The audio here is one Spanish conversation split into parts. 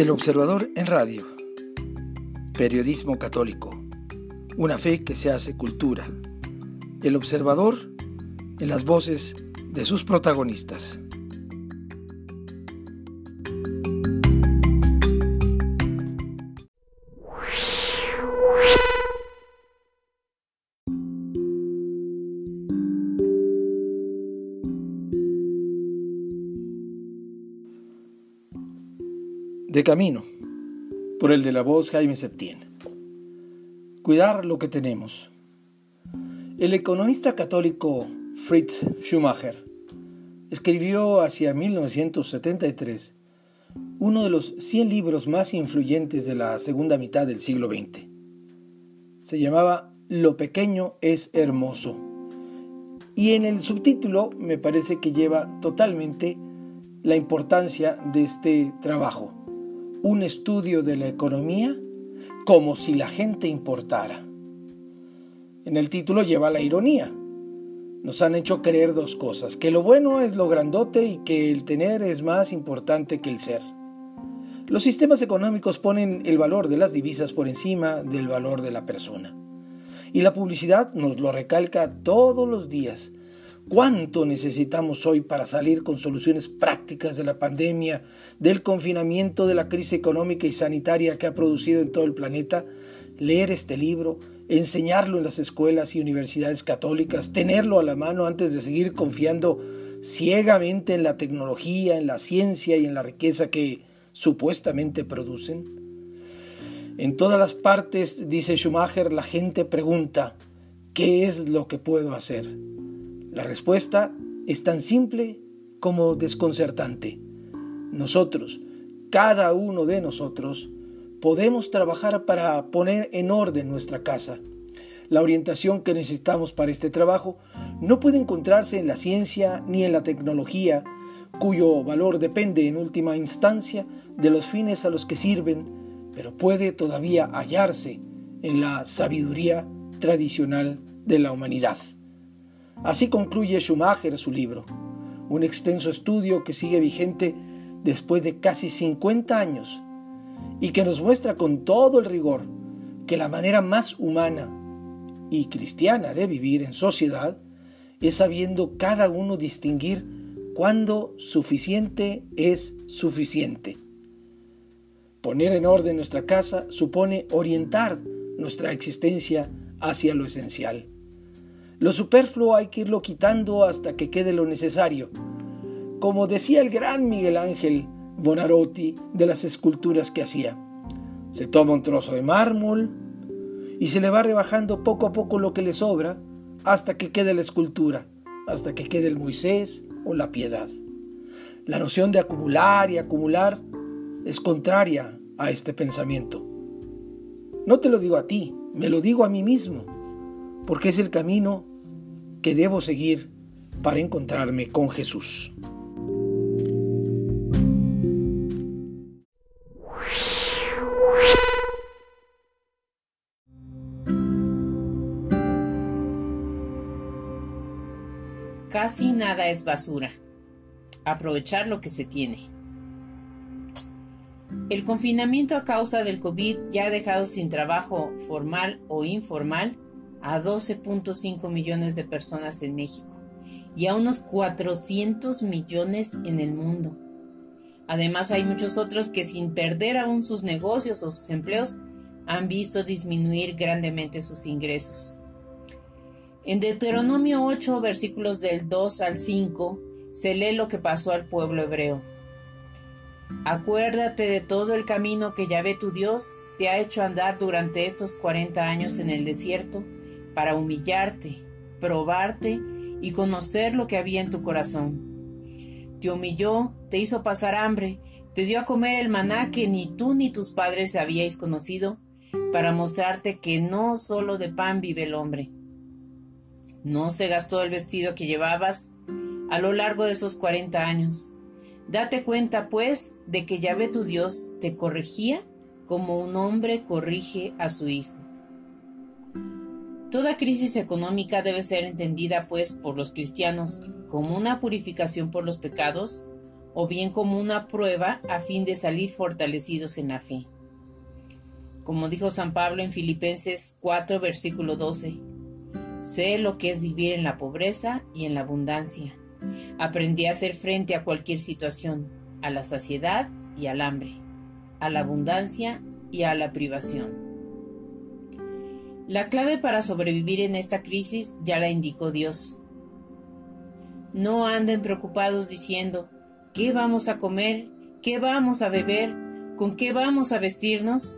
El Observador en Radio. Periodismo católico. Una fe que se hace cultura. El Observador en las voces de sus protagonistas. De camino, por el de la voz Jaime Septién. Cuidar lo que tenemos. El economista católico Fritz Schumacher escribió hacia 1973 uno de los 100 libros más influyentes de la segunda mitad del siglo XX. Se llamaba Lo pequeño es hermoso. Y en el subtítulo me parece que lleva totalmente la importancia de este trabajo un estudio de la economía como si la gente importara. En el título lleva la ironía. Nos han hecho creer dos cosas, que lo bueno es lo grandote y que el tener es más importante que el ser. Los sistemas económicos ponen el valor de las divisas por encima del valor de la persona. Y la publicidad nos lo recalca todos los días, ¿Cuánto necesitamos hoy para salir con soluciones prácticas de la pandemia, del confinamiento, de la crisis económica y sanitaria que ha producido en todo el planeta? Leer este libro, enseñarlo en las escuelas y universidades católicas, tenerlo a la mano antes de seguir confiando ciegamente en la tecnología, en la ciencia y en la riqueza que supuestamente producen. En todas las partes, dice Schumacher, la gente pregunta, ¿qué es lo que puedo hacer? La respuesta es tan simple como desconcertante. Nosotros, cada uno de nosotros, podemos trabajar para poner en orden nuestra casa. La orientación que necesitamos para este trabajo no puede encontrarse en la ciencia ni en la tecnología, cuyo valor depende en última instancia de los fines a los que sirven, pero puede todavía hallarse en la sabiduría tradicional de la humanidad. Así concluye Schumacher su libro, un extenso estudio que sigue vigente después de casi 50 años y que nos muestra con todo el rigor que la manera más humana y cristiana de vivir en sociedad es sabiendo cada uno distinguir cuándo suficiente es suficiente. Poner en orden nuestra casa supone orientar nuestra existencia hacia lo esencial. Lo superfluo hay que irlo quitando hasta que quede lo necesario. Como decía el gran Miguel Ángel Bonarotti de las esculturas que hacía. Se toma un trozo de mármol y se le va rebajando poco a poco lo que le sobra hasta que quede la escultura, hasta que quede el Moisés o la piedad. La noción de acumular y acumular es contraria a este pensamiento. No te lo digo a ti, me lo digo a mí mismo, porque es el camino que debo seguir para encontrarme con Jesús. Casi nada es basura. Aprovechar lo que se tiene. El confinamiento a causa del COVID ya ha dejado sin trabajo formal o informal a 12.5 millones de personas en México y a unos 400 millones en el mundo. Además hay muchos otros que sin perder aún sus negocios o sus empleos han visto disminuir grandemente sus ingresos. En Deuteronomio 8, versículos del 2 al 5, se lee lo que pasó al pueblo hebreo. Acuérdate de todo el camino que Yahvé tu Dios te ha hecho andar durante estos 40 años en el desierto, para humillarte, probarte y conocer lo que había en tu corazón. Te humilló, te hizo pasar hambre, te dio a comer el maná que ni tú ni tus padres habíais conocido, para mostrarte que no solo de pan vive el hombre. No se gastó el vestido que llevabas a lo largo de esos cuarenta años. Date cuenta, pues, de que Yahvé tu Dios te corregía como un hombre corrige a su hijo. Toda crisis económica debe ser entendida, pues, por los cristianos como una purificación por los pecados o bien como una prueba a fin de salir fortalecidos en la fe. Como dijo San Pablo en Filipenses 4, versículo 12, sé lo que es vivir en la pobreza y en la abundancia. Aprendí a hacer frente a cualquier situación, a la saciedad y al hambre, a la abundancia y a la privación. La clave para sobrevivir en esta crisis ya la indicó Dios. No anden preocupados diciendo, ¿qué vamos a comer? ¿Qué vamos a beber? ¿Con qué vamos a vestirnos?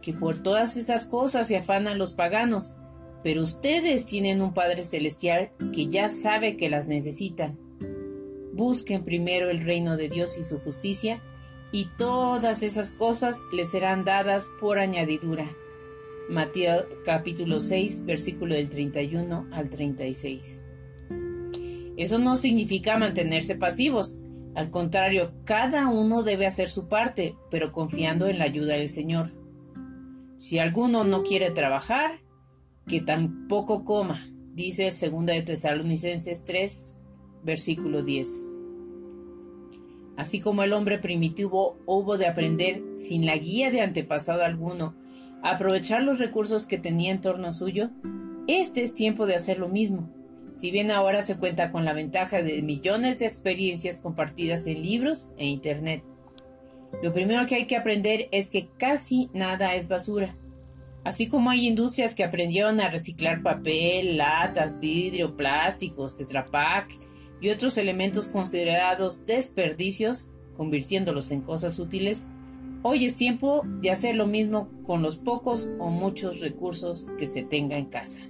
Que por todas esas cosas se afanan los paganos, pero ustedes tienen un Padre Celestial que ya sabe que las necesitan. Busquen primero el reino de Dios y su justicia, y todas esas cosas les serán dadas por añadidura. Mateo capítulo 6, versículo del 31 al 36. Eso no significa mantenerse pasivos. Al contrario, cada uno debe hacer su parte, pero confiando en la ayuda del Señor. Si alguno no quiere trabajar, que tampoco coma, dice 2 de Tesalonicenses 3, versículo 10. Así como el hombre primitivo hubo de aprender sin la guía de antepasado alguno, aprovechar los recursos que tenía en torno suyo, este es tiempo de hacer lo mismo. Si bien ahora se cuenta con la ventaja de millones de experiencias compartidas en libros e Internet. Lo primero que hay que aprender es que casi nada es basura. Así como hay industrias que aprendieron a reciclar papel, latas, vidrio, plásticos, tetrapack y otros elementos considerados desperdicios, convirtiéndolos en cosas útiles, Hoy es tiempo de hacer lo mismo con los pocos o muchos recursos que se tenga en casa.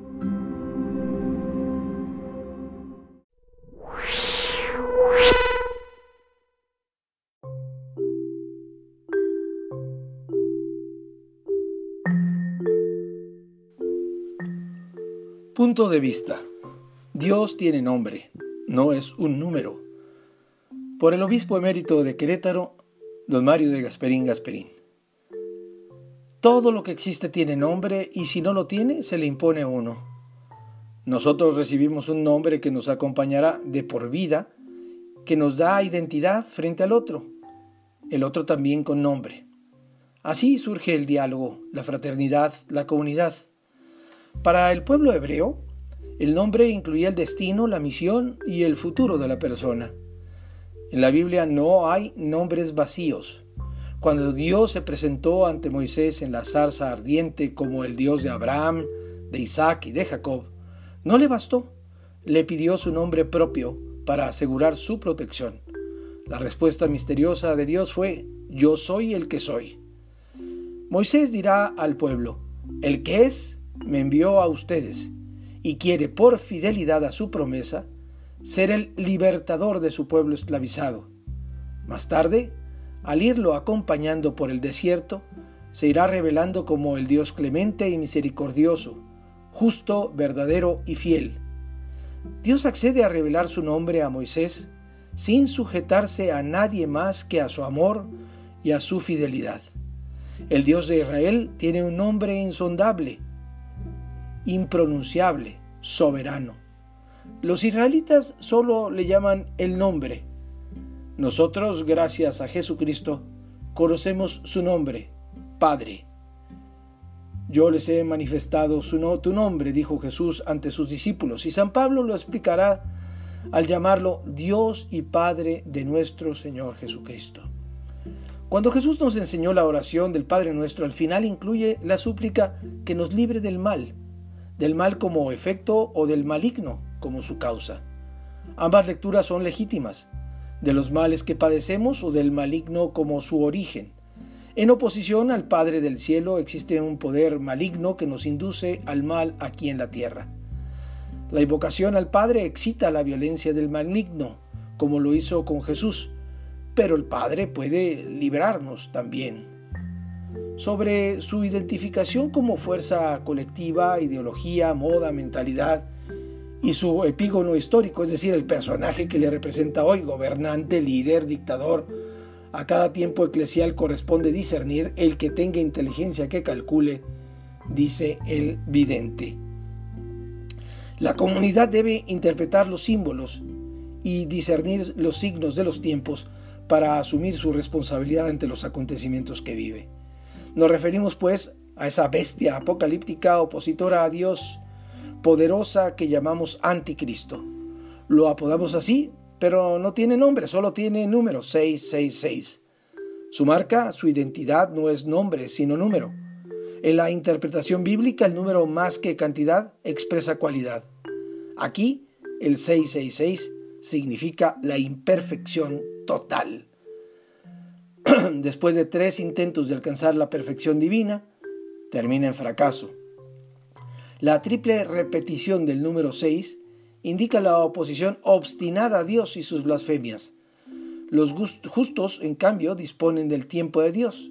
Punto de vista. Dios tiene nombre, no es un número. Por el obispo emérito de Querétaro, Don Mario de Gasperín Gasperín. Todo lo que existe tiene nombre y si no lo tiene, se le impone uno. Nosotros recibimos un nombre que nos acompañará de por vida, que nos da identidad frente al otro, el otro también con nombre. Así surge el diálogo, la fraternidad, la comunidad. Para el pueblo hebreo, el nombre incluía el destino, la misión y el futuro de la persona. En la Biblia no hay nombres vacíos. Cuando Dios se presentó ante Moisés en la zarza ardiente como el Dios de Abraham, de Isaac y de Jacob, no le bastó. Le pidió su nombre propio para asegurar su protección. La respuesta misteriosa de Dios fue, yo soy el que soy. Moisés dirá al pueblo, el que es, me envió a ustedes, y quiere por fidelidad a su promesa ser el libertador de su pueblo esclavizado. Más tarde, al irlo acompañando por el desierto, se irá revelando como el Dios clemente y misericordioso, justo, verdadero y fiel. Dios accede a revelar su nombre a Moisés sin sujetarse a nadie más que a su amor y a su fidelidad. El Dios de Israel tiene un nombre insondable, impronunciable, soberano. Los israelitas solo le llaman el nombre. Nosotros, gracias a Jesucristo, conocemos su nombre, Padre. Yo les he manifestado su tu nombre, dijo Jesús ante sus discípulos, y San Pablo lo explicará al llamarlo Dios y Padre de nuestro Señor Jesucristo. Cuando Jesús nos enseñó la oración del Padre nuestro, al final incluye la súplica que nos libre del mal, del mal como efecto o del maligno como su causa. Ambas lecturas son legítimas, de los males que padecemos o del maligno como su origen. En oposición al Padre del cielo existe un poder maligno que nos induce al mal aquí en la tierra. La invocación al Padre excita la violencia del maligno, como lo hizo con Jesús, pero el Padre puede librarnos también sobre su identificación como fuerza colectiva, ideología, moda, mentalidad y su epígono histórico, es decir, el personaje que le representa hoy, gobernante, líder, dictador. A cada tiempo eclesial corresponde discernir el que tenga inteligencia que calcule, dice el vidente. La comunidad debe interpretar los símbolos y discernir los signos de los tiempos para asumir su responsabilidad ante los acontecimientos que vive. Nos referimos pues a esa bestia apocalíptica opositora a Dios, poderosa que llamamos anticristo. Lo apodamos así, pero no tiene nombre, solo tiene número 666. Su marca, su identidad no es nombre, sino número. En la interpretación bíblica, el número más que cantidad expresa cualidad. Aquí, el 666 significa la imperfección total. Después de tres intentos de alcanzar la perfección divina, termina en fracaso. La triple repetición del número 6 indica la oposición obstinada a Dios y sus blasfemias. Los justos, en cambio, disponen del tiempo de Dios,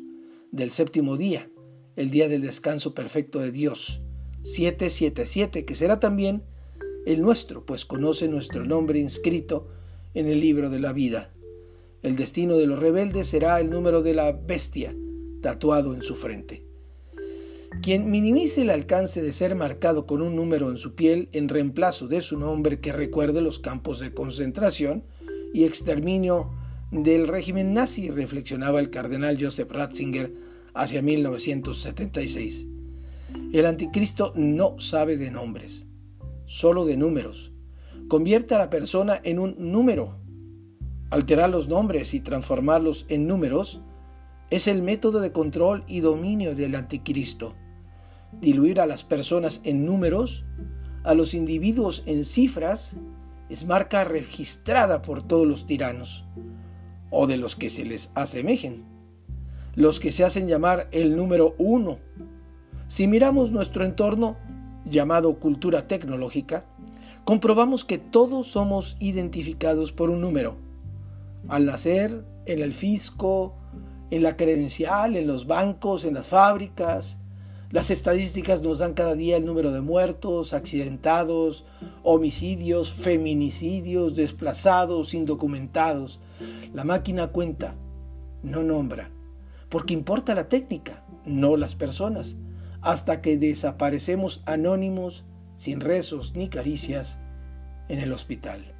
del séptimo día, el día del descanso perfecto de Dios, 777, que será también el nuestro, pues conoce nuestro nombre inscrito en el libro de la vida. El destino de los rebeldes será el número de la bestia, tatuado en su frente. Quien minimice el alcance de ser marcado con un número en su piel en reemplazo de su nombre que recuerde los campos de concentración y exterminio del régimen nazi, reflexionaba el cardenal Joseph Ratzinger hacia 1976. El anticristo no sabe de nombres, solo de números. Convierte a la persona en un número. Alterar los nombres y transformarlos en números es el método de control y dominio del anticristo. Diluir a las personas en números, a los individuos en cifras, es marca registrada por todos los tiranos o de los que se les asemejen, los que se hacen llamar el número uno. Si miramos nuestro entorno, llamado cultura tecnológica, comprobamos que todos somos identificados por un número. Al nacer, en el fisco, en la credencial, en los bancos, en las fábricas, las estadísticas nos dan cada día el número de muertos, accidentados, homicidios, feminicidios, desplazados, indocumentados. La máquina cuenta, no nombra, porque importa la técnica, no las personas, hasta que desaparecemos anónimos, sin rezos ni caricias, en el hospital.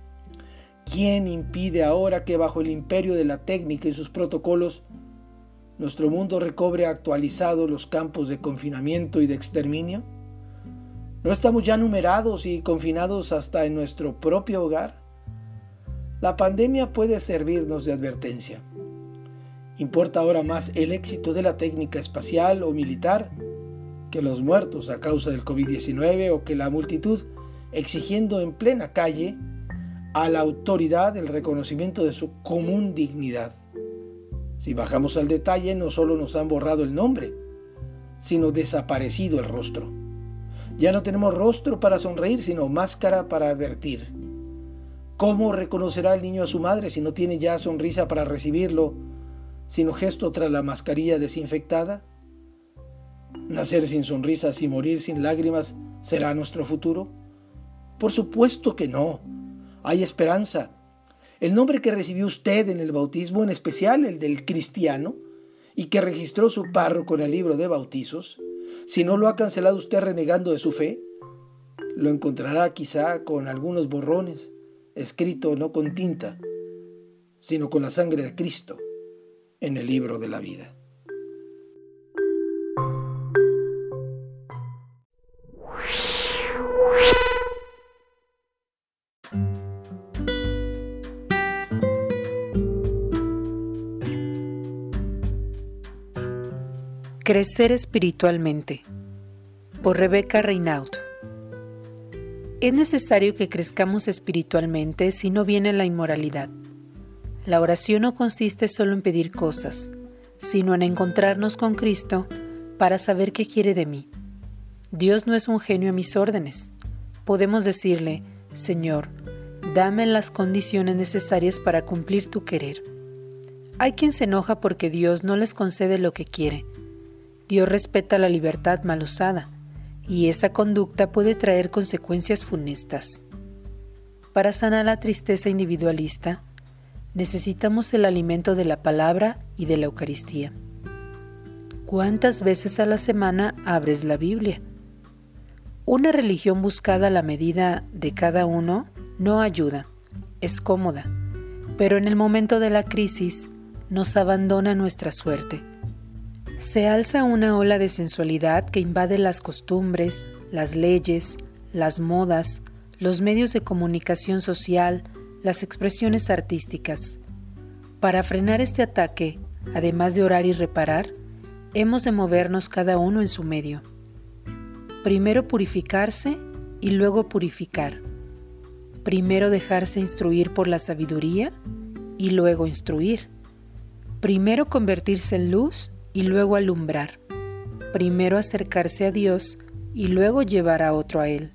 ¿Quién impide ahora que bajo el imperio de la técnica y sus protocolos nuestro mundo recobre actualizados los campos de confinamiento y de exterminio? ¿No estamos ya numerados y confinados hasta en nuestro propio hogar? La pandemia puede servirnos de advertencia. ¿Importa ahora más el éxito de la técnica espacial o militar que los muertos a causa del COVID-19 o que la multitud exigiendo en plena calle a la autoridad el reconocimiento de su común dignidad? Si bajamos al detalle, no solo nos han borrado el nombre, sino desaparecido el rostro. Ya no tenemos rostro para sonreír, sino máscara para advertir. ¿Cómo reconocerá el niño a su madre si no tiene ya sonrisa para recibirlo, sino gesto tras la mascarilla desinfectada? ¿Nacer sin sonrisas y morir sin lágrimas será nuestro futuro? Por supuesto que no. Hay esperanza, el nombre que recibió usted en el bautismo, en especial el del cristiano, y que registró su párroco en el libro de bautizos, si no lo ha cancelado usted renegando de su fe, lo encontrará quizá con algunos borrones, escrito no con tinta, sino con la sangre de Cristo en el libro de la vida. Crecer espiritualmente por Rebeca Reinaud. Es necesario que crezcamos espiritualmente si no viene la inmoralidad. La oración no consiste solo en pedir cosas, sino en encontrarnos con Cristo para saber qué quiere de mí. Dios no es un genio a mis órdenes. Podemos decirle, Señor, dame las condiciones necesarias para cumplir tu querer. Hay quien se enoja porque Dios no les concede lo que quiere Dios respeta la libertad mal usada y esa conducta puede traer consecuencias funestas. Para sanar la tristeza individualista, necesitamos el alimento de la palabra y de la Eucaristía. ¿Cuántas veces a la semana abres la Biblia? Una religión buscada a la medida de cada uno no ayuda, es cómoda, pero en el momento de la crisis nos abandona nuestra suerte. Se alza una ola de sensualidad que invade las costumbres, las leyes, las modas, los medios de comunicación social, las expresiones artísticas. Para frenar este ataque, además de orar y reparar, hemos de movernos cada uno en su medio. Primero purificarse y luego purificar. Primero dejarse instruir por la sabiduría y luego instruir. Primero convertirse en luz y luego alumbrar. Primero acercarse a Dios y luego llevar a otro a Él.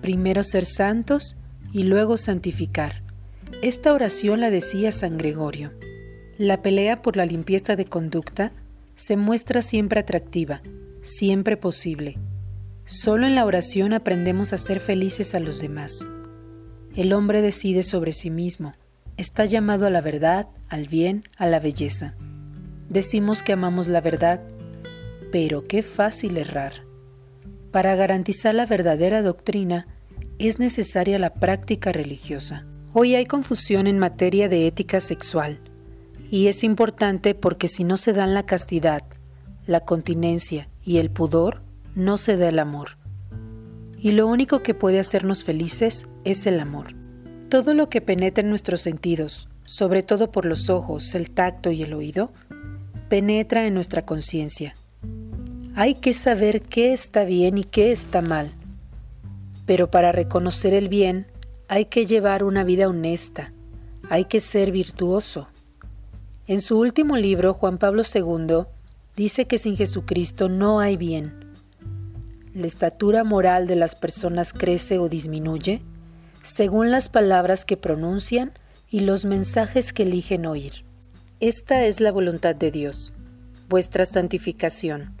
Primero ser santos y luego santificar. Esta oración la decía San Gregorio. La pelea por la limpieza de conducta se muestra siempre atractiva, siempre posible. Solo en la oración aprendemos a ser felices a los demás. El hombre decide sobre sí mismo, está llamado a la verdad, al bien, a la belleza. Decimos que amamos la verdad, pero qué fácil errar. Para garantizar la verdadera doctrina es necesaria la práctica religiosa. Hoy hay confusión en materia de ética sexual y es importante porque si no se dan la castidad, la continencia y el pudor, no se da el amor. Y lo único que puede hacernos felices es el amor. Todo lo que penetra en nuestros sentidos, sobre todo por los ojos, el tacto y el oído, penetra en nuestra conciencia. Hay que saber qué está bien y qué está mal. Pero para reconocer el bien hay que llevar una vida honesta, hay que ser virtuoso, en su último libro, Juan Pablo II dice que sin Jesucristo no hay bien. La estatura moral de las personas crece o disminuye según las palabras que pronuncian y los mensajes que eligen oír. Esta es la voluntad de Dios, vuestra santificación.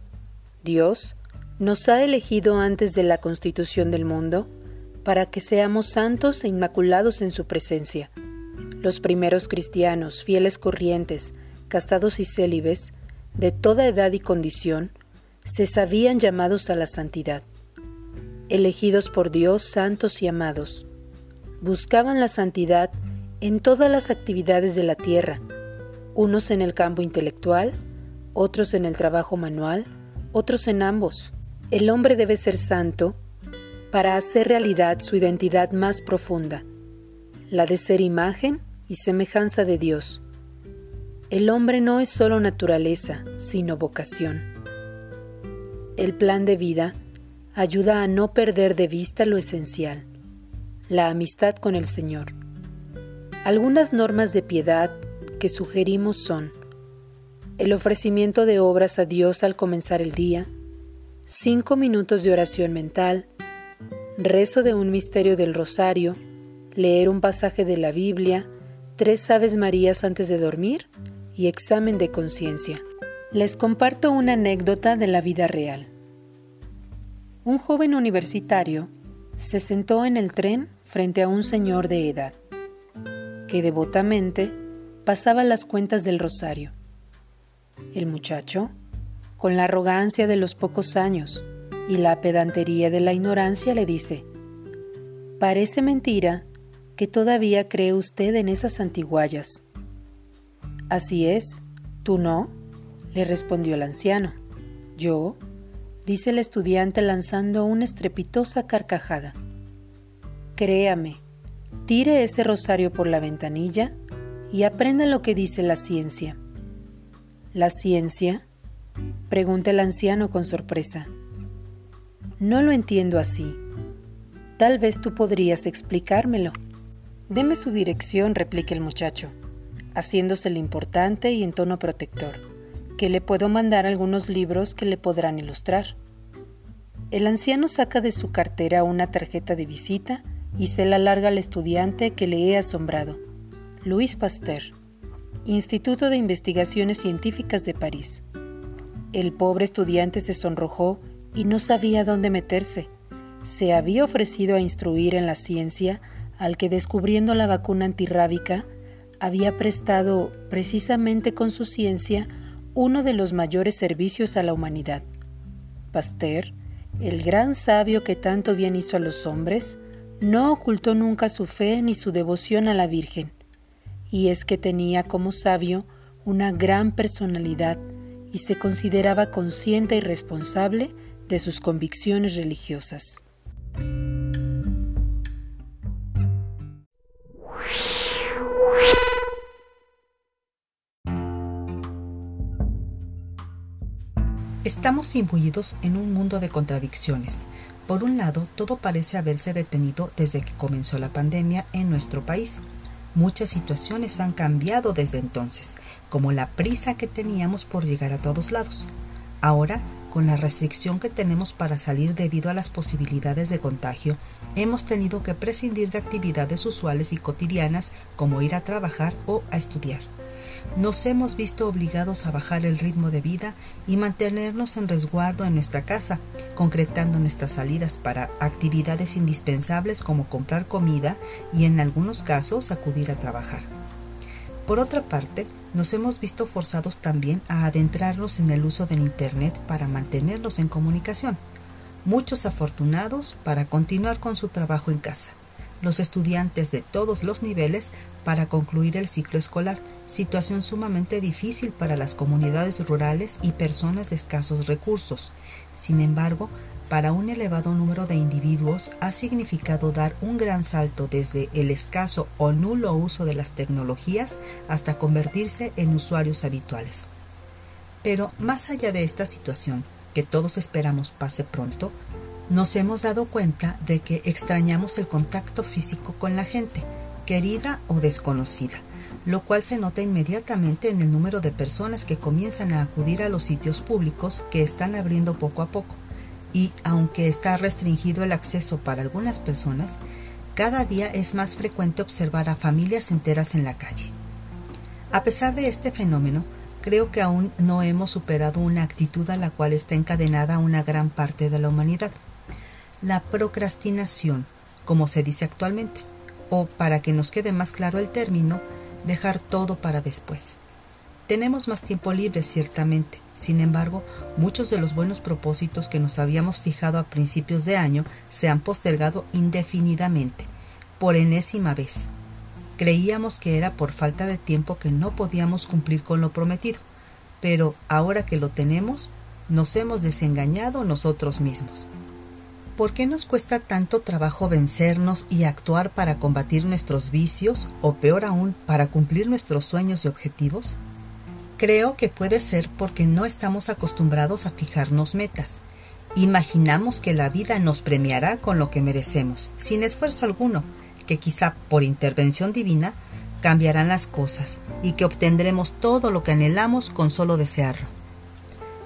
Dios nos ha elegido antes de la constitución del mundo para que seamos santos e inmaculados en su presencia los primeros cristianos, fieles corrientes, casados y célibes, de toda edad y condición, se sabían llamados a la santidad. Elegidos por Dios, santos y amados, buscaban la santidad en todas las actividades de la tierra, unos en el campo intelectual, otros en el trabajo manual, otros en ambos. El hombre debe ser santo para hacer realidad su identidad más profunda, la de ser imagen y semejanza de Dios. El hombre no es solo naturaleza, sino vocación. El plan de vida ayuda a no perder de vista lo esencial, la amistad con el Señor. Algunas normas de piedad que sugerimos son el ofrecimiento de obras a Dios al comenzar el día, cinco minutos de oración mental, rezo de un misterio del rosario, leer un pasaje de la Biblia, tres Aves Marías antes de dormir y examen de conciencia. Les comparto una anécdota de la vida real. Un joven universitario se sentó en el tren frente a un señor de edad, que devotamente pasaba las cuentas del rosario. El muchacho, con la arrogancia de los pocos años y la pedantería de la ignorancia, le dice, Parece mentira que todavía cree usted en esas antiguallas. Así es, ¿tú no? le respondió el anciano. Yo, dice el estudiante lanzando una estrepitosa carcajada. Créame, tire ese rosario por la ventanilla y aprenda lo que dice la ciencia. ¿La ciencia? pregunta el anciano con sorpresa. No lo entiendo así. Tal vez tú podrías explicármelo. Deme su dirección, replica el muchacho, haciéndose el importante y en tono protector, que le puedo mandar algunos libros que le podrán ilustrar. El anciano saca de su cartera una tarjeta de visita y se la larga al estudiante que le he asombrado. Luis Pasteur, Instituto de Investigaciones Científicas de París. El pobre estudiante se sonrojó y no sabía dónde meterse. Se había ofrecido a instruir en la ciencia al que descubriendo la vacuna antirrábica había prestado precisamente con su ciencia uno de los mayores servicios a la humanidad. Pasteur, el gran sabio que tanto bien hizo a los hombres, no ocultó nunca su fe ni su devoción a la Virgen, y es que tenía como sabio una gran personalidad y se consideraba consciente y responsable de sus convicciones religiosas. Estamos imbuidos en un mundo de contradicciones. Por un lado, todo parece haberse detenido desde que comenzó la pandemia en nuestro país. Muchas situaciones han cambiado desde entonces, como la prisa que teníamos por llegar a todos lados. Ahora, con la restricción que tenemos para salir debido a las posibilidades de contagio, hemos tenido que prescindir de actividades usuales y cotidianas como ir a trabajar o a estudiar nos hemos visto obligados a bajar el ritmo de vida y mantenernos en resguardo en nuestra casa, concretando nuestras salidas para actividades indispensables como comprar comida y en algunos casos acudir a trabajar. Por otra parte, nos hemos visto forzados también a adentrarnos en el uso del Internet para mantenernos en comunicación. Muchos afortunados para continuar con su trabajo en casa los estudiantes de todos los niveles para concluir el ciclo escolar, situación sumamente difícil para las comunidades rurales y personas de escasos recursos. Sin embargo, para un elevado número de individuos ha significado dar un gran salto desde el escaso o nulo uso de las tecnologías hasta convertirse en usuarios habituales. Pero más allá de esta situación, que todos esperamos pase pronto, nos hemos dado cuenta de que extrañamos el contacto físico con la gente, querida o desconocida, lo cual se nota inmediatamente en el número de personas que comienzan a acudir a los sitios públicos que están abriendo poco a poco. Y aunque está restringido el acceso para algunas personas, cada día es más frecuente observar a familias enteras en la calle. A pesar de este fenómeno, creo que aún no hemos superado una actitud a la cual está encadenada una gran parte de la humanidad la procrastinación, como se dice actualmente, o para que nos quede más claro el término, dejar todo para después. Tenemos más tiempo libre, ciertamente. Sin embargo, muchos de los buenos propósitos que nos habíamos fijado a principios de año se han postergado indefinidamente, por enésima vez. Creíamos que era por falta de tiempo que no podíamos cumplir con lo prometido, pero ahora que lo tenemos, nos hemos desengañado nosotros mismos. ¿Por qué nos cuesta tanto trabajo vencernos y actuar para combatir nuestros vicios o peor aún, para cumplir nuestros sueños y objetivos? Creo que puede ser porque no estamos acostumbrados a fijarnos metas. Imaginamos que la vida nos premiará con lo que merecemos, sin esfuerzo alguno, que quizá por intervención divina cambiarán las cosas y que obtendremos todo lo que anhelamos con solo desearlo.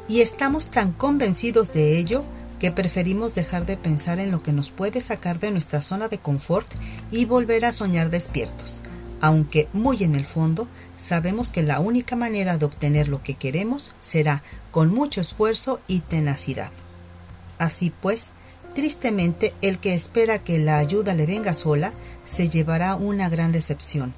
Y estamos tan convencidos de ello que preferimos dejar de pensar en lo que nos puede sacar de nuestra zona de confort y volver a soñar despiertos, aunque muy en el fondo sabemos que la única manera de obtener lo que queremos será con mucho esfuerzo y tenacidad. Así pues, tristemente el que espera que la ayuda le venga sola se llevará una gran decepción.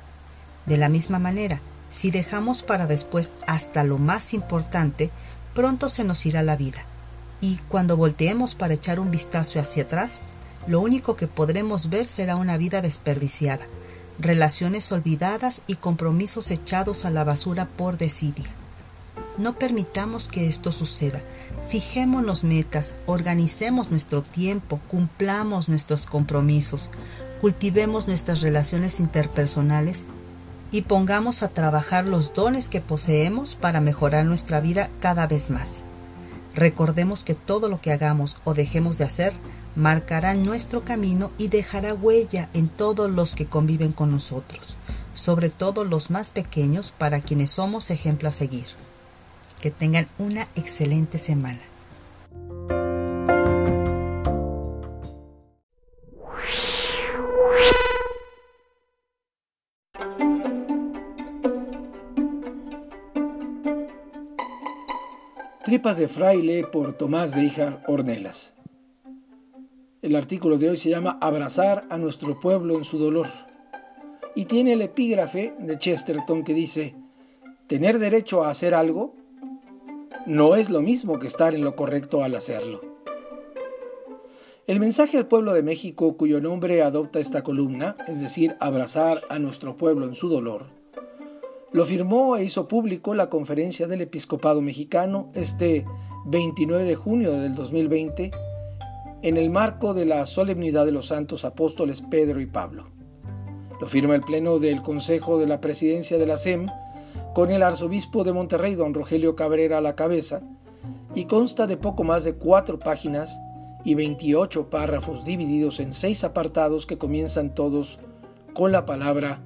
De la misma manera, si dejamos para después hasta lo más importante, pronto se nos irá la vida y cuando volteemos para echar un vistazo hacia atrás, lo único que podremos ver será una vida desperdiciada, relaciones olvidadas y compromisos echados a la basura por desidia. No permitamos que esto suceda. Fijémonos metas, organicemos nuestro tiempo, cumplamos nuestros compromisos, cultivemos nuestras relaciones interpersonales y pongamos a trabajar los dones que poseemos para mejorar nuestra vida cada vez más. Recordemos que todo lo que hagamos o dejemos de hacer marcará nuestro camino y dejará huella en todos los que conviven con nosotros, sobre todo los más pequeños para quienes somos ejemplo a seguir. Que tengan una excelente semana. Tripas de fraile por Tomás de Híjar Ornelas. El artículo de hoy se llama Abrazar a nuestro pueblo en su dolor y tiene el epígrafe de Chesterton que dice, tener derecho a hacer algo no es lo mismo que estar en lo correcto al hacerlo. El mensaje al pueblo de México cuyo nombre adopta esta columna, es decir, abrazar a nuestro pueblo en su dolor, Lo firmó e hizo público la Conferencia del Episcopado Mexicano este 29 de junio del 2020 en el marco de la solemnidad de los santos apóstoles Pedro y Pablo. Lo firma el Pleno del Consejo de la Presidencia de la SEM con el arzobispo de Monterrey, don Rogelio Cabrera, a la cabeza, y consta de poco más de cuatro páginas y 28 párrafos divididos en seis apartados que comienzan todos con la palabra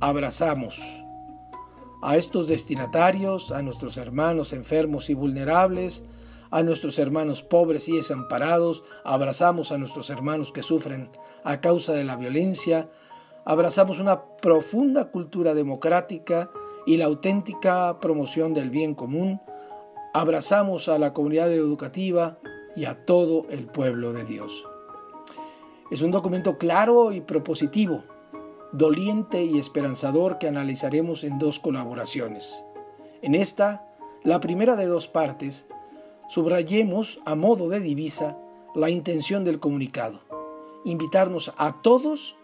abrazamos. A estos destinatarios, a nuestros hermanos enfermos y vulnerables, a nuestros hermanos pobres y desamparados, abrazamos a nuestros hermanos que sufren a causa de la violencia, abrazamos una profunda cultura democrática y la auténtica promoción del bien común, abrazamos a la comunidad educativa y a todo el pueblo de Dios. Es un documento claro y propositivo, doliente y esperanzador que analizaremos en dos colaboraciones. En esta, la primera de dos partes, subrayemos a modo de divisa la intención del comunicado, invitarnos a todos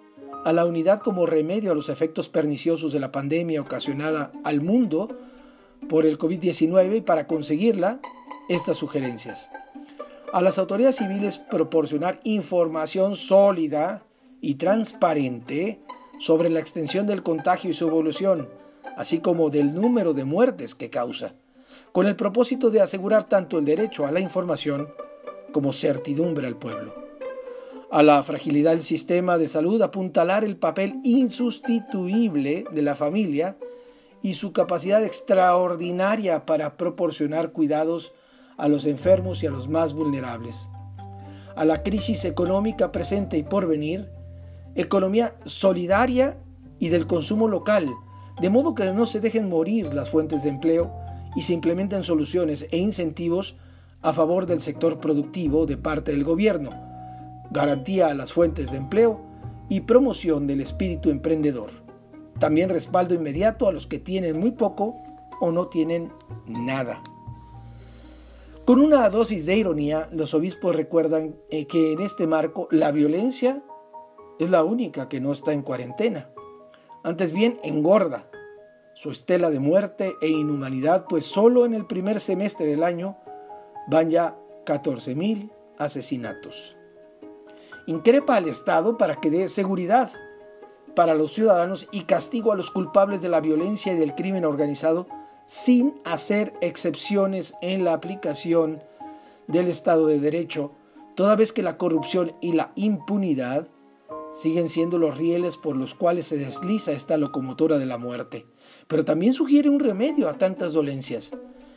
a la unidad como remedio a los efectos perniciosos de la pandemia ocasionada al mundo por el COVID-19 y para conseguirla, estas sugerencias. A las autoridades civiles proporcionar información sólida y transparente sobre la extensión del contagio y su evolución, así como del número de muertes que causa con el propósito de asegurar tanto el derecho a la información como certidumbre al pueblo. A la fragilidad del sistema de salud apuntalar el papel insustituible de la familia y su capacidad extraordinaria para proporcionar cuidados a los enfermos y a los más vulnerables. A la crisis económica presente y por venir, economía solidaria y del consumo local, de modo que no se dejen morir las fuentes de empleo y se implementen soluciones e incentivos a favor del sector productivo de parte del gobierno, garantía a las fuentes de empleo y promoción del espíritu emprendedor. También respaldo inmediato a los que tienen muy poco o no tienen nada. Con una dosis de ironía, los obispos recuerdan eh, que en este marco la violencia es la única que no está en cuarentena. Antes bien, engorda su estela de muerte e inhumanidad, pues solo en el primer semestre del año van ya 14.000 asesinatos. Increpa al Estado para que dé seguridad para los ciudadanos y castigo a los culpables de la violencia y del crimen organizado sin hacer excepciones en la aplicación del Estado de Derecho, toda vez que la corrupción y la impunidad siguen siendo los rieles por los cuales se desliza esta locomotora de la muerte, pero también sugiere un remedio a tantas dolencias,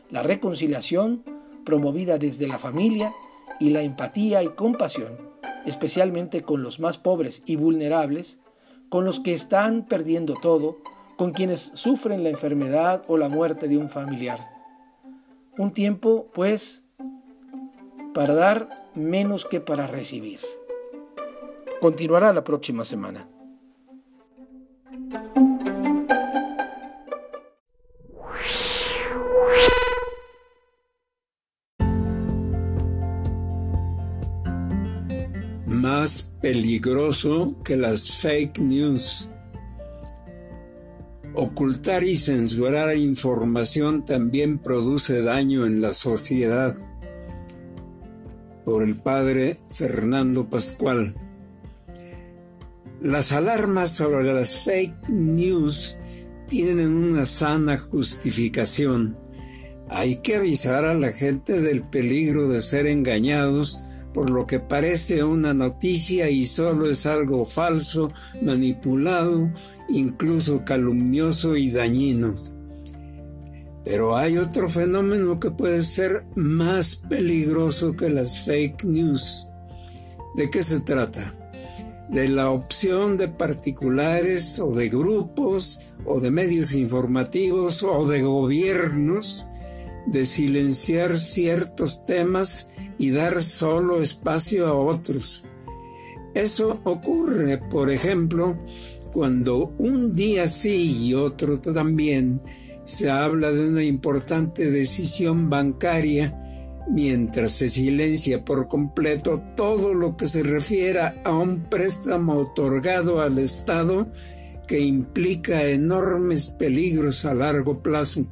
la reconciliación promovida desde la familia y la empatía y compasión, especialmente con los más pobres y vulnerables, con los que están perdiendo todo, con quienes sufren la enfermedad o la muerte de un familiar. Un tiempo, pues, para dar menos que para recibir continuará la próxima semana. Más peligroso que las fake news. Ocultar y censurar información también produce daño en la sociedad. Por el padre Fernando Pascual. Las alarmas sobre las fake news tienen una sana justificación. Hay que avisar a la gente del peligro de ser engañados por lo que parece una noticia y solo es algo falso, manipulado, incluso calumnioso y dañino. Pero hay otro fenómeno que puede ser más peligroso que las fake news. ¿De qué se trata? De la opción de particulares o de grupos o de medios informativos o de gobiernos de silenciar ciertos temas y dar solo espacio a otros. Eso ocurre, por ejemplo, cuando un día sí y otro también se habla de una importante decisión bancaria mientras se silencia por completo todo lo que se refiera a un préstamo otorgado al Estado que implica enormes peligros a largo plazo.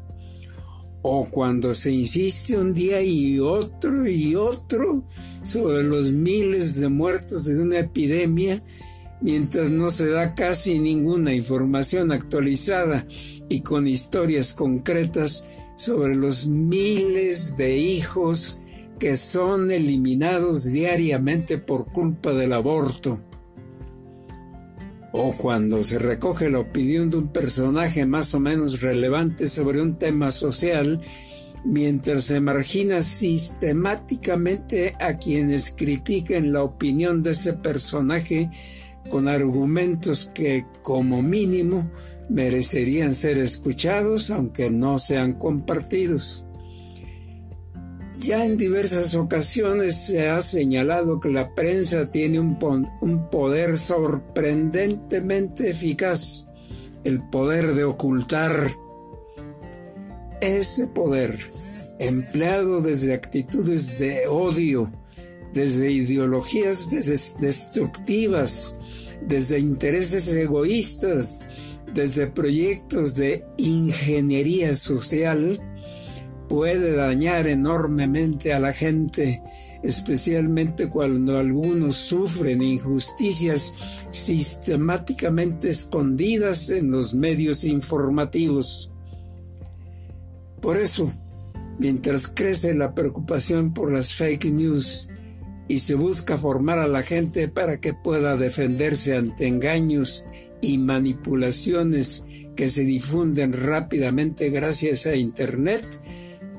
O cuando se insiste un día y otro y otro sobre los miles de muertos de una epidemia, mientras no se da casi ninguna información actualizada y con historias concretas sobre los miles de hijos que son eliminados diariamente por culpa del aborto. O cuando se recoge la opinión de un personaje más o menos relevante sobre un tema social, mientras se margina sistemáticamente a quienes critiquen la opinión de ese personaje con argumentos que, como mínimo, merecerían ser escuchados aunque no sean compartidos. Ya en diversas ocasiones se ha señalado que la prensa tiene un, un, poder sorprendentemente eficaz, el poder de ocultar. Ese poder, empleado desde actitudes de odio, desde ideologías destructivas, desde intereses egoístas, desde proyectos de ingeniería social, puede dañar enormemente a la gente, especialmente cuando algunos sufren injusticias sistemáticamente escondidas en los medios informativos. Por eso, mientras crece la preocupación por las fake news y se busca formar a la gente para que pueda defenderse ante engaños y manipulaciones que se difunden rápidamente gracias a Internet,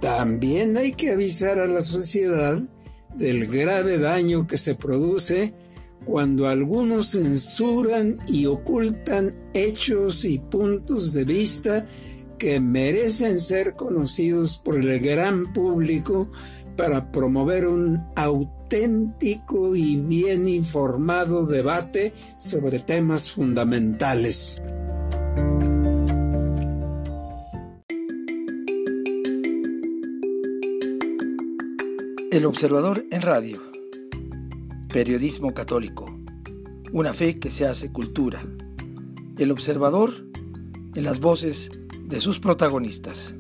también hay que avisar a la sociedad del grave daño que se produce cuando algunos censuran y ocultan hechos y puntos de vista que merecen ser conocidos por el gran público para promover un auténtico y bien informado debate sobre temas fundamentales. El Observador en Radio. Periodismo católico. Una fe que se hace cultura. El Observador en las voces de sus protagonistas.